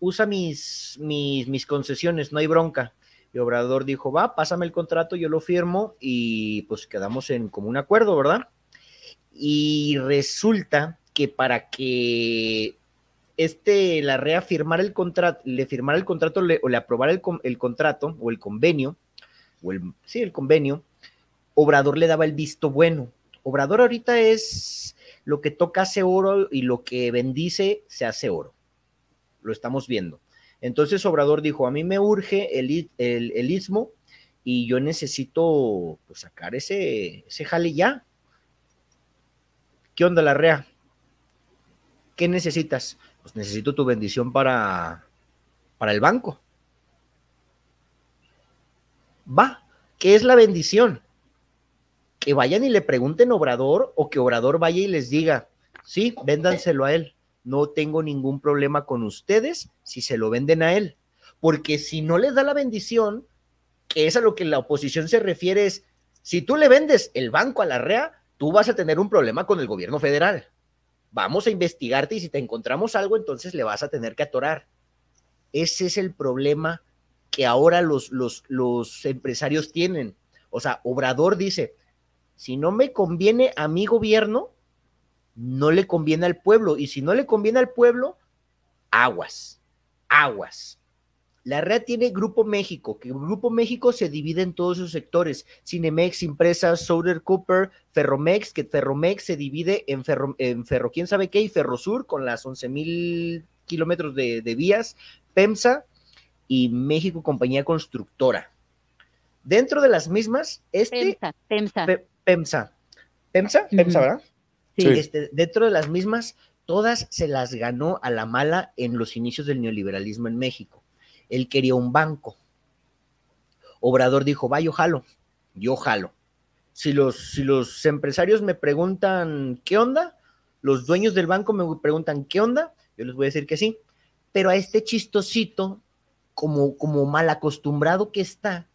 Speaker 3: usa mis, mis, mis concesiones, no hay bronca. Y Obrador dijo, va, pásame el contrato, yo lo firmo y pues quedamos en como un acuerdo, ¿verdad? Y resulta que para que este, la REA firmara el contrato, le firmara el contrato o le aprobara el, el, contrato o el convenio, o el, sí, el convenio, Obrador le daba el visto bueno. Obrador ahorita es lo que toca hace oro y lo que bendice se hace oro. Lo estamos viendo. Entonces Obrador dijo, a mí me urge el, el, istmo y yo necesito pues, sacar ese, ese jale ya. ¿Qué onda la REA? ¿Qué necesitas? Pues necesito tu bendición para, para el banco. Va, ¿qué es la bendición? Que vayan y le pregunten Obrador o que Obrador vaya y les diga, sí, véndanselo a él no tengo ningún problema con ustedes si se lo venden a él. Porque si no les da la bendición, que es a lo que la oposición se refiere, es, si tú le vendes el banco a la REA, tú vas a tener un problema con el gobierno federal. Vamos a investigarte y si te encontramos algo, entonces le vas a tener que atorar. Ese es el problema que ahora los, los, los empresarios tienen. O sea, Obrador dice, si no me conviene a mi gobierno, no le conviene al pueblo. Y si no le conviene al pueblo, aguas, aguas. La red tiene Grupo México, que Grupo México se divide en todos sus sectores. Cinemex, Impresas, Soder Cooper, Ferromex, que Ferromex se divide en Ferro, en Ferro quién sabe qué, y Ferrosur con las 11 mil kilómetros de, vías, PEMSA y México Compañía Constructora. Dentro de las mismas, este... PEMSA, PEMSA. PEMSA, PEMSA, ¿verdad? Este, dentro de las mismas, todas se las ganó a la mala en los inicios del neoliberalismo en México. Él quería un banco. Obrador dijo, va, yo jalo, yo jalo. Si los, si los empresarios me preguntan qué onda, los dueños del banco me preguntan qué onda, yo les voy a decir que sí. Pero a este chistosito, como, como mal acostumbrado que está,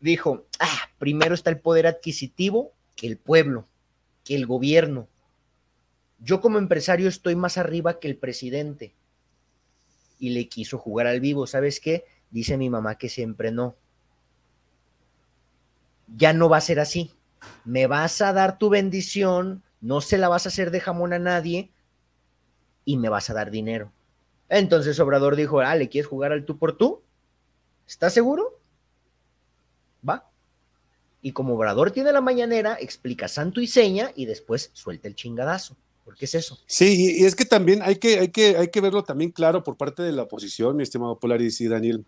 Speaker 3: dijo, ah, primero está el poder adquisitivo que el pueblo que el gobierno. Yo como empresario estoy más arriba que el presidente. Y le quiso jugar al vivo. ¿Sabes qué? Dice mi mamá que siempre no. Ya no va a ser así. Me vas a dar tu bendición, no se la vas a hacer de jamón a nadie y me vas a dar dinero. Entonces Obrador dijo, ah, ¿le quieres jugar al tú por tú? ¿Estás seguro? Va, y como Obrador tiene la mañanera, explica santo y seña y después suelta el chingadazo. ¿Por qué es eso?
Speaker 1: Sí, y es que también hay que, hay que, hay que verlo también claro por parte de la oposición, mi estimado Polaris y Daniel.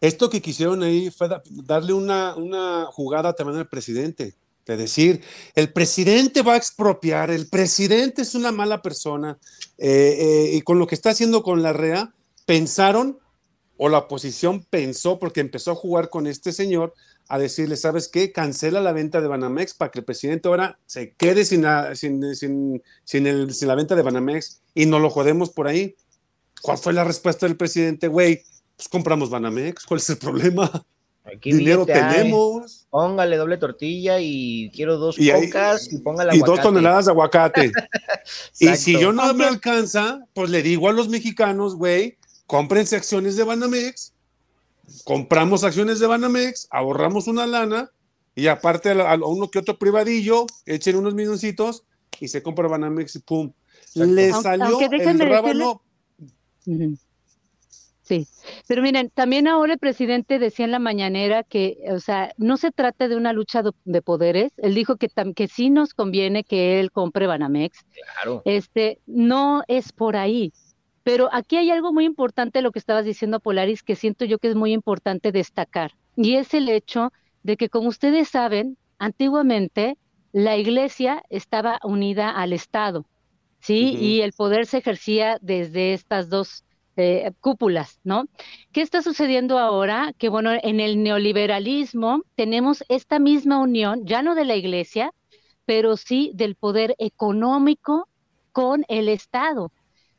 Speaker 1: Esto que quisieron ahí fue darle una, una jugada también al presidente, de decir, el presidente va a expropiar, el presidente es una mala persona, eh, eh, y con lo que está haciendo con la REA, pensaron, o la oposición pensó, porque empezó a jugar con este señor, a decirle, ¿sabes qué? Cancela la venta de Banamex para que el presidente ahora se quede sin la, sin, sin, sin, la venta de Banamex y no lo jodemos por ahí. ¿Cuál fue la respuesta del presidente? Güey, pues compramos Banamex, ¿cuál es el problema? Dinero tenemos.
Speaker 3: Póngale doble tortilla y quiero dos y cocas y póngale
Speaker 1: Y dos toneladas de aguacate. y si yo no me alcanza, pues le digo a los mexicanos, güey, cómprense acciones de Banamex compramos acciones de Banamex, ahorramos una lana y aparte a, uno que otro privadillo, echen unos minucitos y se compra Banamex y pum. Le salió el rábano.
Speaker 4: Sí, pero miren, también ahora el presidente decía en la mañanera que, o sea, no se trata de una lucha de, poderes. Él dijo que, que sí nos conviene que él compre Banamex. Claro. Este, no es por ahí. Pero aquí hay algo muy importante, lo que estabas diciendo, Polaris, que siento yo que es muy importante destacar, y es el hecho de que, como ustedes saben, antiguamente la iglesia estaba unida al Estado, ¿sí? Y el poder se ejercía desde estas dos eh, cúpulas, ¿no? ¿Qué está sucediendo ahora? Que, bueno, en el neoliberalismo tenemos esta misma unión, ya no de la iglesia, pero sí del poder económico con el Estado.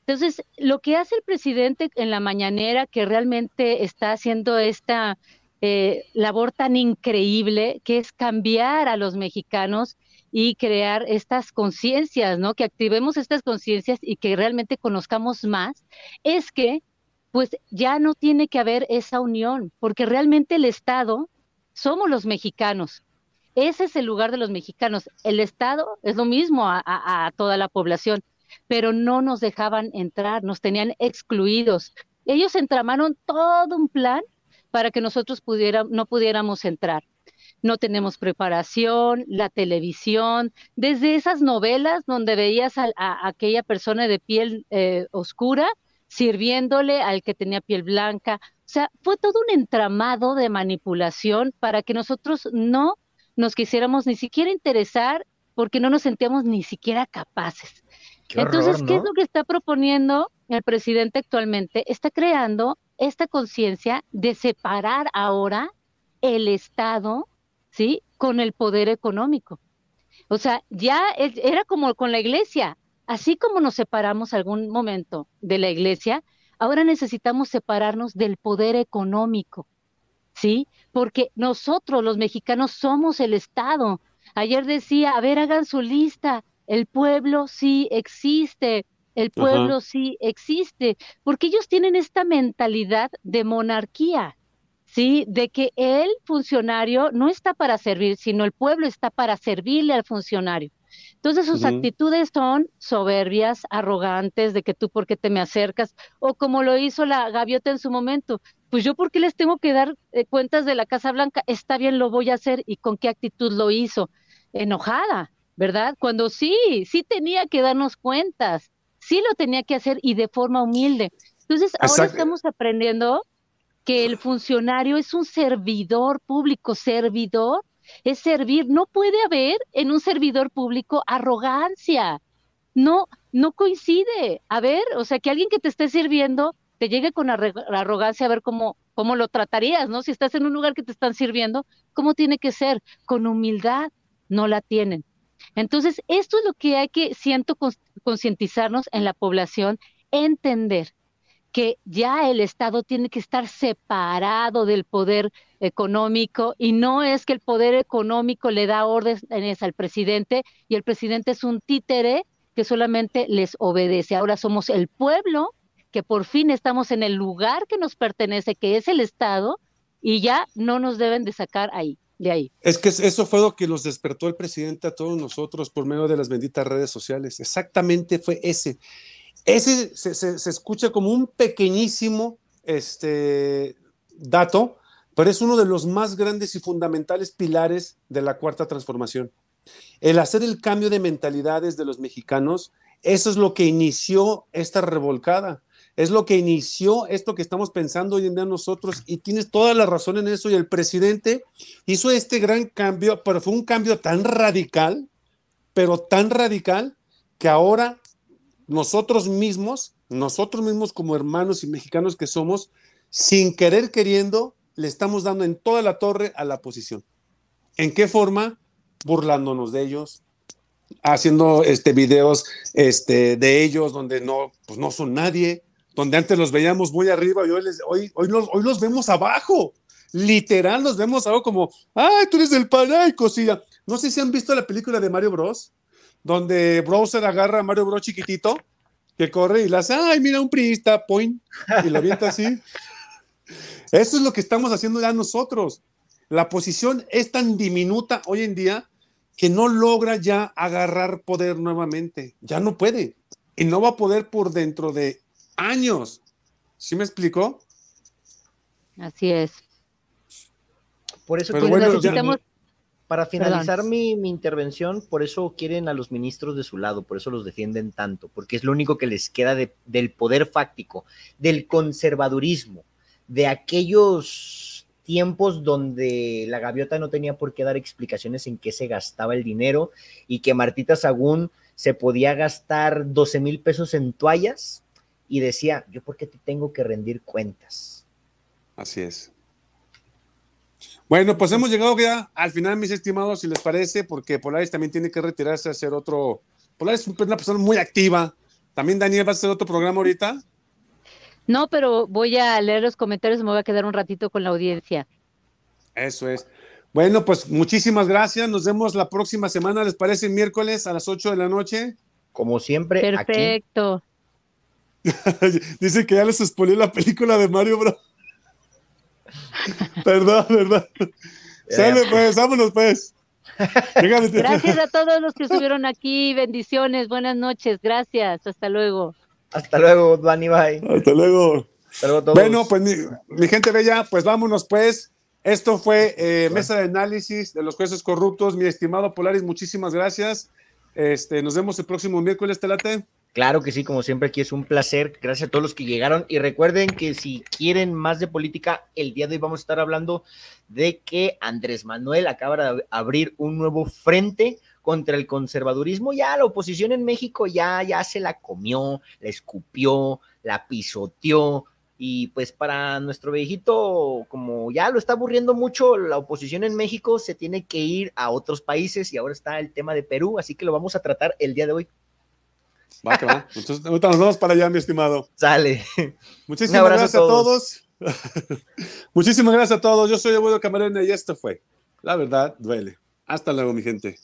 Speaker 4: Entonces, lo que hace el presidente en la mañanera, que realmente está haciendo esta, eh, labor tan increíble que es cambiar a los mexicanos y crear estas conciencias, ¿no? Que activemos estas conciencias y que realmente conozcamos más, es que pues ya no tiene que haber esa unión, porque realmente el Estado somos los mexicanos. Ese es el lugar de los mexicanos. El Estado es lo mismo a, toda la población, pero no nos dejaban entrar, nos tenían excluidos. Ellos entramaron todo un plan para que nosotros no pudiéramos entrar. No tenemos preparación, la televisión, desde esas novelas donde veías a, aquella persona de piel eh, oscura sirviéndole al que tenía piel blanca. O sea, fue todo un entramado de manipulación para que nosotros no nos quisiéramos ni siquiera interesar porque no nos sentíamos ni siquiera capaces. Entonces, ¿qué es lo que está proponiendo el presidente actualmente? Está creando esta conciencia de separar ahora el Estado, ¿sí? Con el poder económico. O sea, ya era como con la iglesia, así como nos separamos algún momento de la iglesia, ahora necesitamos separarnos del poder económico, ¿sí? Porque nosotros los mexicanos somos el Estado. Ayer decía, a ver, hagan su lista, el pueblo sí existe, el pueblo sí existe, porque ellos tienen esta mentalidad de monarquía, ¿sí? De que el funcionario no está para servir, sino el pueblo está para servirle al funcionario. Entonces sus actitudes son soberbias, arrogantes, de que tú por qué te me acercas, o como lo hizo la gaviota en su momento, pues yo por qué les tengo que dar eh, cuentas de la Casa Blanca, está bien, lo voy a hacer, y con qué actitud lo hizo, enojada, ¿verdad? Cuando sí, sí tenía que darnos cuentas, sí lo tenía que hacer y de forma humilde. Entonces, ahora estamos aprendiendo que el funcionario es un servidor público, servidor es servir. No puede haber en un servidor público arrogancia. No, no coincide. A ver, o sea, que alguien que te esté sirviendo te llegue con arrogancia a ver cómo, cómo lo tratarías, ¿no? Si estás en un lugar que te están sirviendo, ¿cómo tiene que ser? Con humildad, no la tienen. Entonces, esto es lo que hay que, siento, concientizarnos en la población, entender que ya el Estado tiene que estar separado del poder económico y no es que el poder económico le da órdenes al presidente y el presidente es un títere que solamente les obedece. Ahora somos el pueblo que por fin estamos en el lugar que nos pertenece, que es el Estado, y ya no nos deben de sacar ahí de ahí.
Speaker 1: Es que eso fue lo que nos despertó el presidente a todos nosotros por medio de las benditas redes sociales. Exactamente fue ese. Ese se, escucha como un pequeñísimo este, dato, pero es uno de los más grandes y fundamentales pilares de la cuarta transformación. El hacer el cambio de mentalidades de los mexicanos, eso es lo que inició esta revolcada es lo que inició esto que estamos pensando hoy en día nosotros y tienes toda la razón en eso y el presidente hizo este gran cambio, pero fue un cambio tan radical, pero tan radical que ahora nosotros mismos, nosotros mismos como hermanos y mexicanos que somos, sin querer queriendo, le estamos dando en toda la torre a la oposición. ¿En qué forma? Burlándonos de ellos, haciendo este videos este, de ellos donde no, pues no son nadie, donde antes los veíamos muy arriba y hoy, hoy, hoy, los, hoy los vemos abajo. Literal, los vemos abajo como, ay, tú eres del pan, cosilla. No sé si han visto la película de Mario Bros, donde Browser agarra a Mario Bros chiquitito, que corre y le hace, ay, mira, un priista, point, y la avienta así. Eso es lo que estamos haciendo ya nosotros. La posición es tan diminuta hoy en día que no logra ya agarrar poder nuevamente. Ya no puede. Y no va a poder por dentro de años. ¿Sí me explicó?
Speaker 4: Así es.
Speaker 3: Por eso necesitamos... Para finalizar mi, intervención, por eso quieren a los ministros de su lado, por eso los defienden tanto, porque es lo único que les queda del poder fáctico, del conservadurismo, de aquellos tiempos donde la gaviota no tenía por qué dar explicaciones en qué se gastaba el dinero y que Martita Sagún se podía gastar 12 mil pesos en toallas y decía, yo por qué te tengo que rendir cuentas.
Speaker 1: Así es. Bueno, pues hemos llegado ya al final, mis estimados, si les parece, porque Polaris también tiene que retirarse a hacer otro. Polaris es una persona muy activa. También Daniel va a hacer otro programa ahorita.
Speaker 4: No, pero voy a leer los comentarios me voy a quedar un ratito con la audiencia.
Speaker 1: Eso es. Bueno, pues muchísimas gracias. Nos vemos la próxima semana. ¿Les parece miércoles a las 8 de la noche?
Speaker 3: Como siempre,
Speaker 4: Perfecto.
Speaker 1: Dice que ya les expolió la película de Mario Bros. Perdón, verdad. Sale pues, vámonos pues.
Speaker 4: Gracias a todos los que estuvieron aquí. Bendiciones, buenas noches. Gracias. Hasta luego.
Speaker 3: Hasta luego, Dani. Bye.
Speaker 1: Hasta luego. Hasta luego todos. Bueno, pues mi, gente bella, pues vámonos pues. Esto fue eh, Mesa de Análisis de los Jueces Corruptos. Mi estimado Polaris, muchísimas gracias. Este, nos vemos el próximo miércoles, Telate.
Speaker 3: Claro que sí, como siempre aquí es un placer. Gracias a todos los que llegaron y recuerden que si quieren más de política, el día de hoy vamos a estar hablando de que Andrés Manuel acaba de abrir un nuevo frente contra el conservadurismo. Ya la oposición en México ya, ya se la comió, la escupió, la pisoteó. Y pues para nuestro viejito, como ya lo está aburriendo mucho la oposición en México, se tiene que ir a otros países y ahora está el tema de Perú, así que lo vamos a tratar el día de hoy.
Speaker 1: Va, que va. Entonces, ahorita nos vamos para allá, mi estimado.
Speaker 3: Sale.
Speaker 1: Muchísimas gracias a todos. Muchísimas gracias a todos. Yo soy Abuelo Camarena y esto fue La Verdad Duele. Hasta luego, mi gente.